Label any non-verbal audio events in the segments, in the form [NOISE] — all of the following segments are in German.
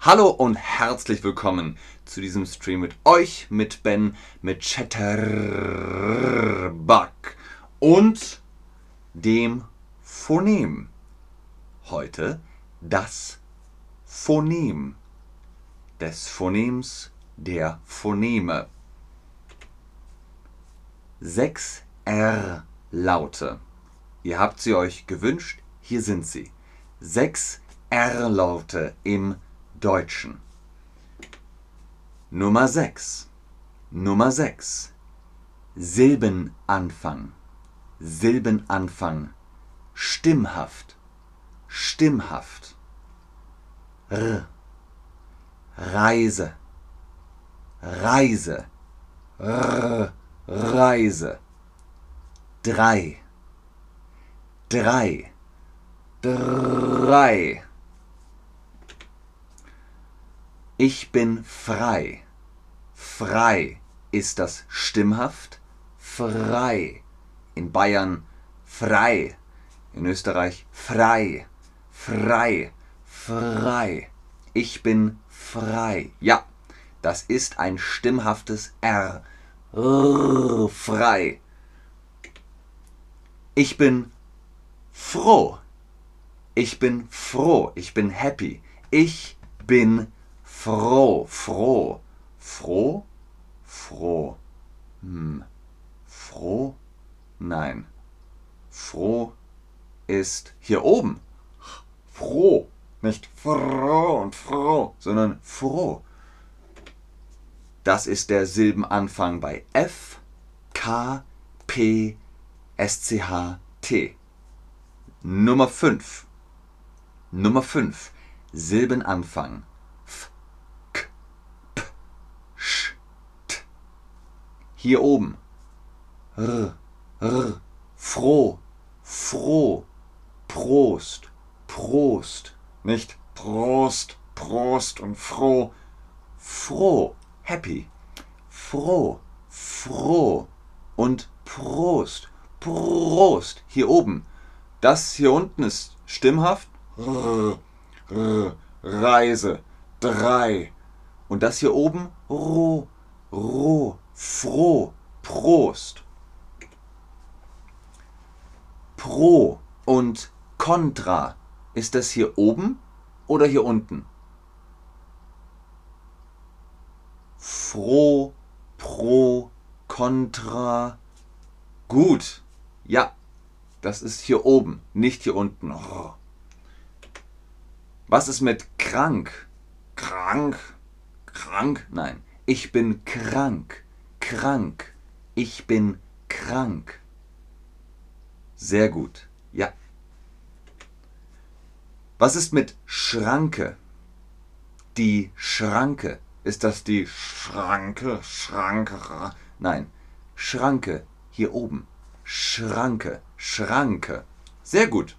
Hallo und herzlich willkommen zu diesem Stream mit euch, mit Ben, mit Chatterbug und dem Phonem. Heute das Phonem des Phonems der Phoneme. Sechs R-Laute. Ihr habt sie euch gewünscht, hier sind sie. Sechs R-Laute im Deutschen. Nummer 6. Nummer 6. Silbenanfang. Silbenanfang. Stimmhaft. Stimmhaft. R. Reise. Reise. R. Reise. Drei. Drei. Drei. Ich bin frei. Frei. Ist das stimmhaft? Frei. In Bayern frei. In Österreich frei. Frei. Frei. Ich bin frei. Ja, das ist ein stimmhaftes R. R frei. Ich bin froh. Ich bin froh. Ich bin happy. Ich bin froh. Froh. Froh? Froh. Hm. Froh? Nein. Froh ist hier oben. Froh. Nicht froh und froh, sondern froh. Das ist der Silbenanfang bei F, K, P, S, C, H, T. Nummer 5. Nummer 5. Silbenanfang. F, K, P, Sch, T. Hier oben. R, R, froh, froh, Prost, Prost. Nicht Prost, Prost und froh. Froh, happy. Froh, froh und Prost, Prost. Hier oben. Das hier unten ist stimmhaft. R, R, Reise, drei. Und das hier oben, roh, roh, froh, Prost. Pro und Contra. Ist das hier oben oder hier unten? Froh, pro, contra. Gut. Ja, das ist hier oben, nicht hier unten. Oh. Was ist mit krank? Krank? Krank? Nein. Ich bin krank. Krank. Ich bin krank. Sehr gut. Ja. Was ist mit Schranke? Die Schranke. Ist das die Schranke? Schranke? Nein. Schranke. Hier oben. Schranke. Schranke. Sehr gut.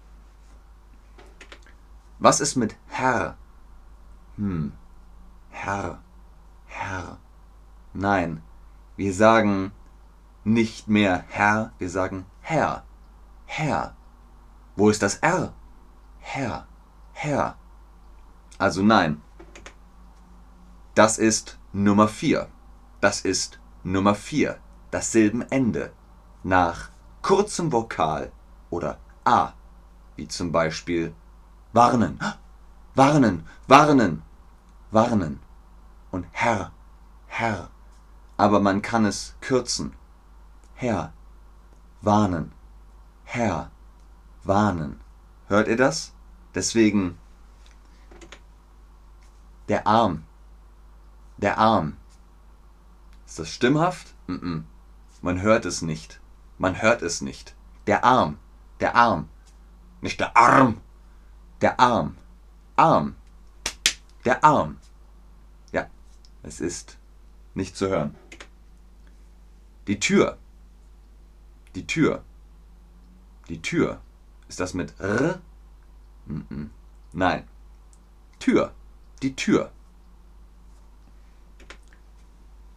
Was ist mit Herr? Hm. Herr. Herr. Nein. Wir sagen nicht mehr Herr, wir sagen Herr. Herr. Wo ist das R? Herr. Herr. Also nein. Das ist Nummer 4. Das ist Nummer 4. Das Silbenende. Nach kurzem Vokal oder A. Wie zum Beispiel warnen, warnen, warnen, warnen. Und Herr, Herr. Aber man kann es kürzen. Herr, warnen, Herr, warnen. Hört ihr das? Deswegen der Arm. Der Arm. Ist das stimmhaft? Mm -mm. Man hört es nicht. Man hört es nicht. Der Arm. Der Arm. Nicht der Arm. Der Arm. Arm. Der Arm. Ja, es ist nicht zu hören. Die Tür. Die Tür. Die Tür. Ist das mit R? Nein. Tür. Die Tür.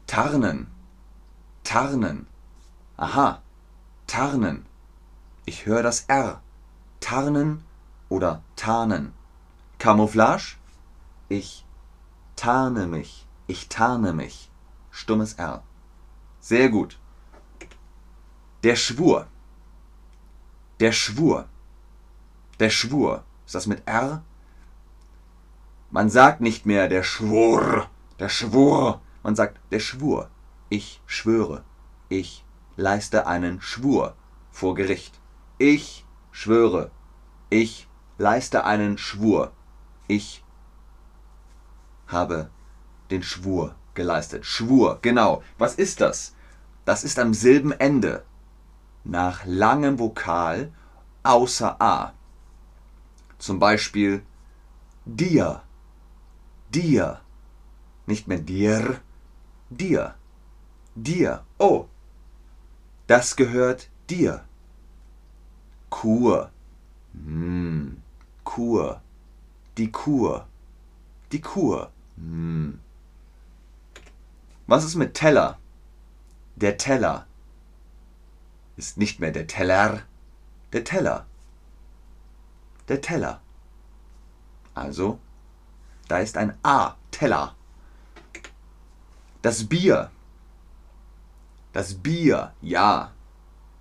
Tarnen. Tarnen. Aha. Tarnen. Ich höre das R. Tarnen oder tarnen. Camouflage, ich tarne mich, ich tarne mich. Stummes R. Sehr gut. Der Schwur. Der Schwur. Der Schwur. Ist das mit R? Man sagt nicht mehr der Schwur, der Schwur. Man sagt der Schwur. Ich schwöre. Ich leiste einen Schwur vor Gericht. Ich schwöre. Ich leiste einen Schwur. Ich habe den Schwur geleistet. Schwur, genau. Was ist das? Das ist am Silbenende. Nach langem Vokal außer A. Zum Beispiel dir, dir. Nicht mehr dir, dir, dir. Oh, das gehört dir. Kur. Hm. Kur. Die Kur. Die Kur. Hm. Was ist mit Teller? Der Teller ist nicht mehr der Teller, der Teller. Der Teller. Also, da ist ein A, Teller. Das Bier. Das Bier, ja.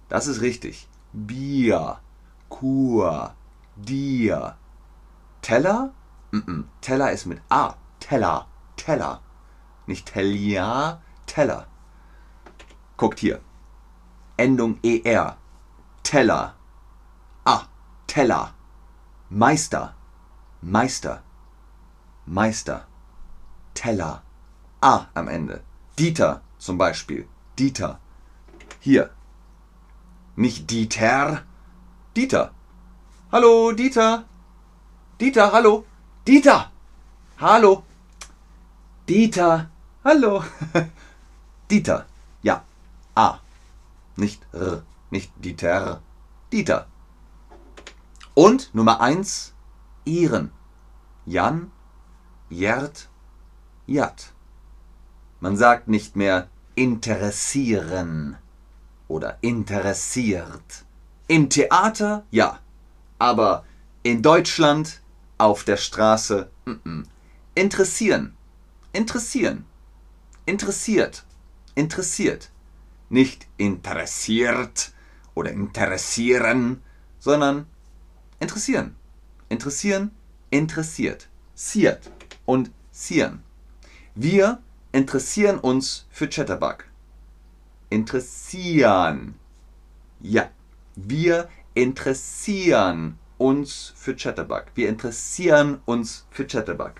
Das ist richtig. Bier. Kur. Dir. Teller? Mm -mm. Teller ist mit A. Teller. Teller. Nicht Telia, Teller. Guckt hier. Endung ER. Teller. Ah, Teller. Meister. Meister. Meister. Teller. A am Ende. Dieter zum Beispiel. Dieter. Hier. Nicht Dieter. Dieter. Hallo, Dieter. Dieter, hallo. Dieter. Hallo. Dieter. Hallo. [LAUGHS] Dieter. Ja. A. Nicht R. Nicht Dieter. Dieter. Und Nummer eins Ihren. Jan, Jert, Jat. Man sagt nicht mehr interessieren oder interessiert. Im Theater ja, aber in Deutschland auf der Straße mm -mm. interessieren, interessieren, interessiert, interessiert. Nicht interessiert oder interessieren, sondern interessieren, interessieren, interessiert, siert und sieren. Wir interessieren uns für Chatterbug. Interessieren. Ja, wir interessieren uns für Chatterbug. Wir interessieren uns für Chatterbug.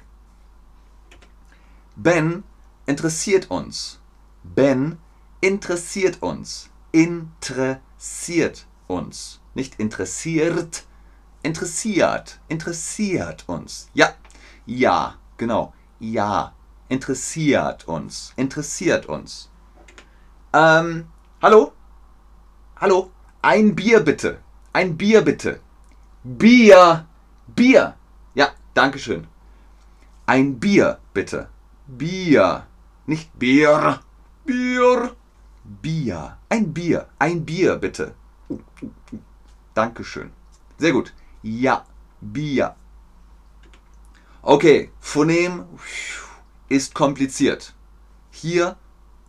Ben interessiert uns. Ben interessiert uns. Interessiert uns. Nicht interessiert, interessiert. Interessiert uns. Ja, ja, genau. Ja, interessiert uns. Interessiert uns. Ähm, hallo? Hallo? Ein Bier bitte. Ein Bier bitte. Bier. Bier. Ja, danke schön. Ein Bier bitte. Bier. Nicht Bier. Bier. Bier. Ein Bier. Ein Bier bitte. Dankeschön. Sehr gut. Ja. Bier. Okay, Phonem ist kompliziert. Hier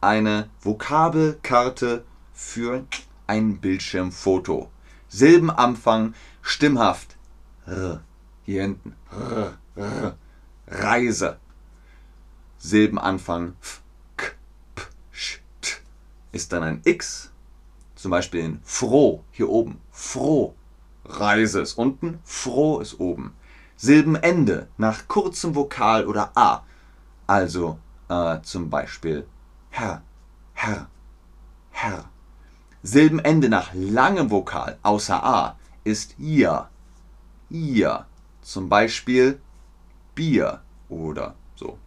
eine Vokabelkarte für ein Bildschirmfoto. Silbenanfang stimmhaft. R. Hier hinten. R, R. Reise. Silbenanfang f, k, p, sch, t. Ist dann ein X. Zum Beispiel in froh hier oben. Froh. Reise ist unten. Froh ist oben. Silbenende nach kurzem Vokal oder A. Also äh, zum Beispiel Herr, Herr, Herr. Silbenende nach langem Vokal außer A ist ihr, ihr. Zum Beispiel Bier oder so.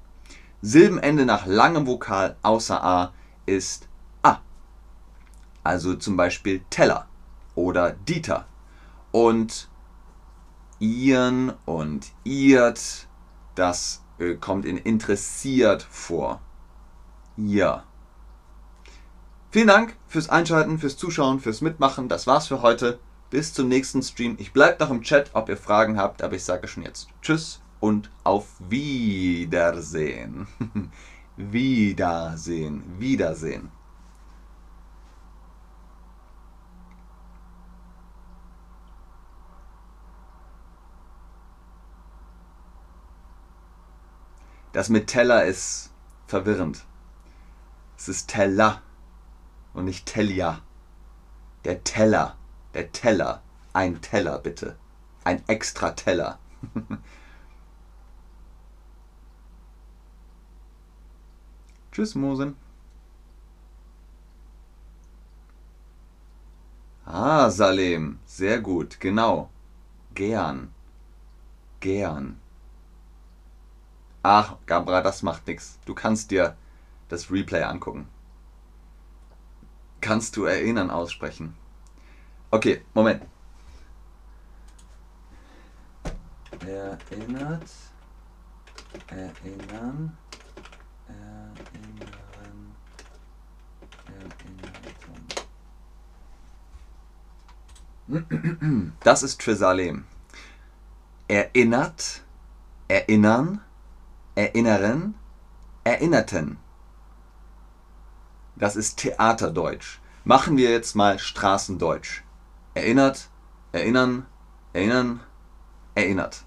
Silbenende nach langem Vokal außer A ist A. Also zum Beispiel Teller oder Dieter. Und ihren und irt, das äh, kommt in interessiert vor. Ja. Vielen Dank fürs Einschalten, fürs Zuschauen, fürs Mitmachen. Das war's für heute. Bis zum nächsten Stream. Ich bleibe noch im Chat, ob ihr Fragen habt, aber ich sage schon jetzt Tschüss und auf Wiedersehen. [LAUGHS] Wiedersehen. Wiedersehen. Das mit Teller ist verwirrend. Es ist Teller und nicht Tellia. Der Teller. Der Teller. Ein Teller, bitte. Ein extra Teller. [LAUGHS] Tschüss, Mosen. Ah, Salem. Sehr gut, genau. Gern. Gern. Ach, Gabra, das macht nichts. Du kannst dir das Replay angucken. Kannst du erinnern aussprechen? Okay, Moment. Erinnert. Erinnern. Erinnern. Erinnern. Das ist Trisalem. Erinnert. Erinnern erinnern, erinnerten. Das ist Theaterdeutsch. Machen wir jetzt mal Straßendeutsch. Erinnert, erinnern, erinnern, erinnert.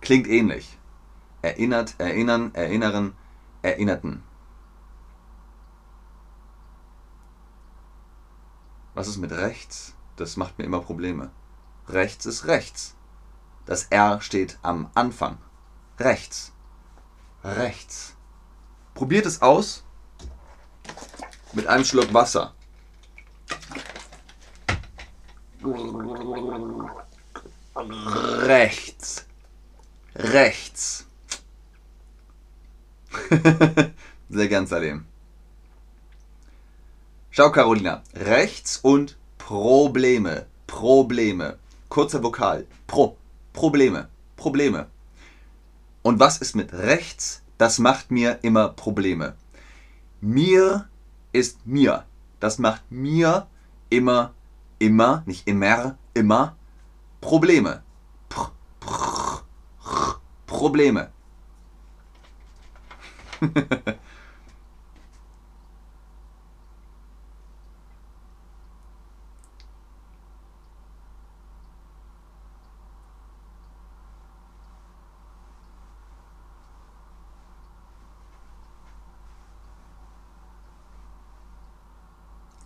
Klingt ähnlich. Erinnert, erinnern, erinnern, erinnerten. Was ist mit rechts? Das macht mir immer Probleme. Rechts ist rechts. Das R steht am Anfang. Rechts rechts. Probiert es aus mit einem Schluck Wasser. Rechts. Rechts. [LAUGHS] Sehr gern, Salim. Schau, Carolina. Rechts und Probleme. Probleme. Kurzer Vokal. Pro. Probleme. Probleme. Und was ist mit rechts? Das macht mir immer Probleme. Mir ist mir. Das macht mir immer, immer, nicht immer, immer Probleme. Pr, pr, pr, Probleme. [LAUGHS]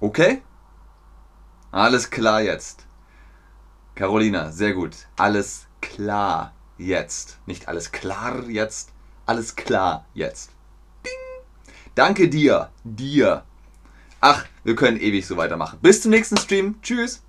Okay? Alles klar jetzt. Carolina, sehr gut. Alles klar jetzt. Nicht alles klar jetzt. Alles klar jetzt. Ding. Danke dir. Dir. Ach, wir können ewig so weitermachen. Bis zum nächsten Stream. Tschüss.